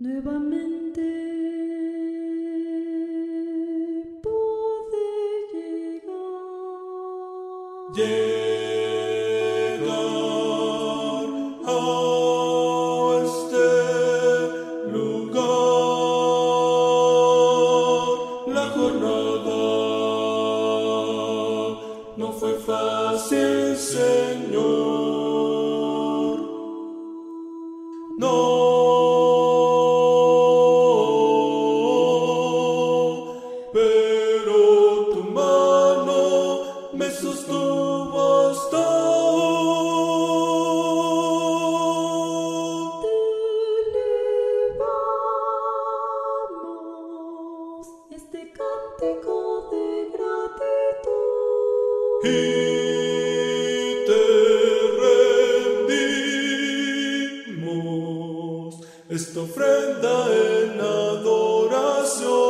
Nuevamente pude llegar. llegar a este lugar. La jornada no fue fácil, Señor. pero tu mano me sostuvo hasta Y te rendimos esta ofrenda en adoración.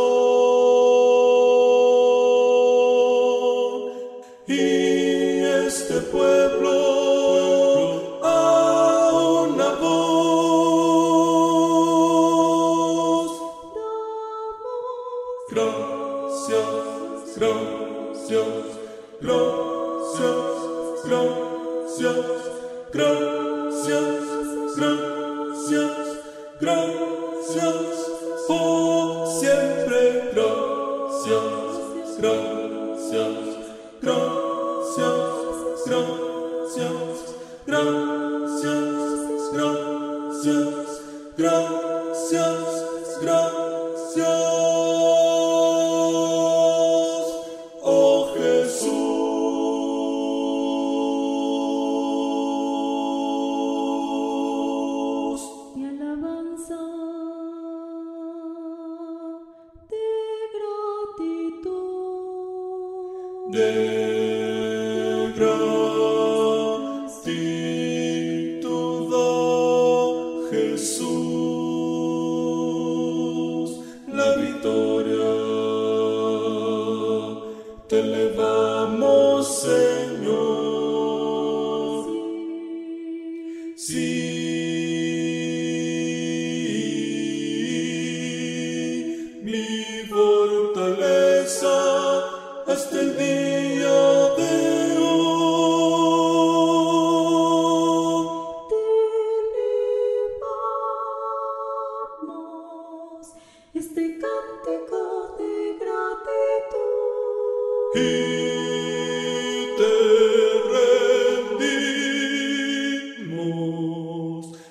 Este pueblo a una voz Gracias, gracias, gracias, gracias, gracias, gracias, gracias, gracias, gracias, gracias. Oh Jesús, Mi alabanza de gratitud. de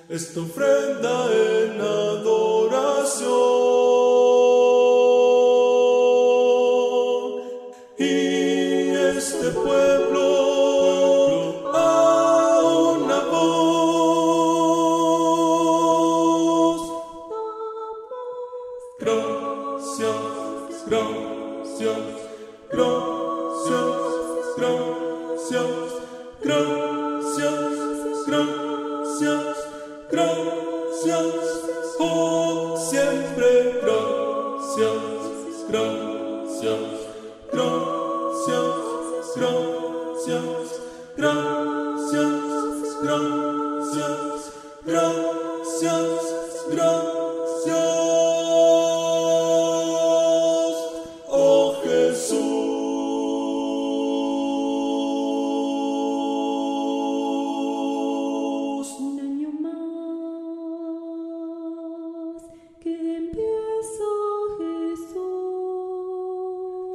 esta ofrenda en adoración gracias, gracias, por siempre, gracias, gracias, gracias, gracias, gracias, gracias,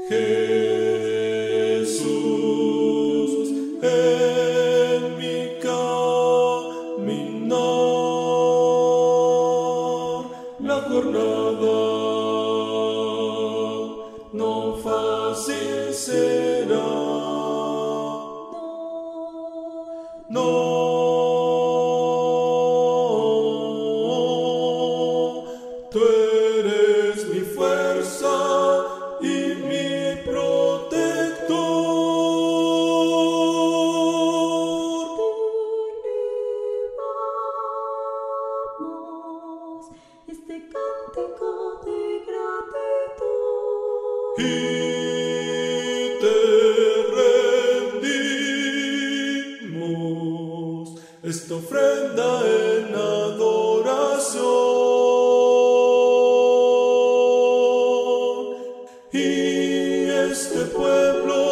Hey. esta ofrenda en adoración. Y este pueblo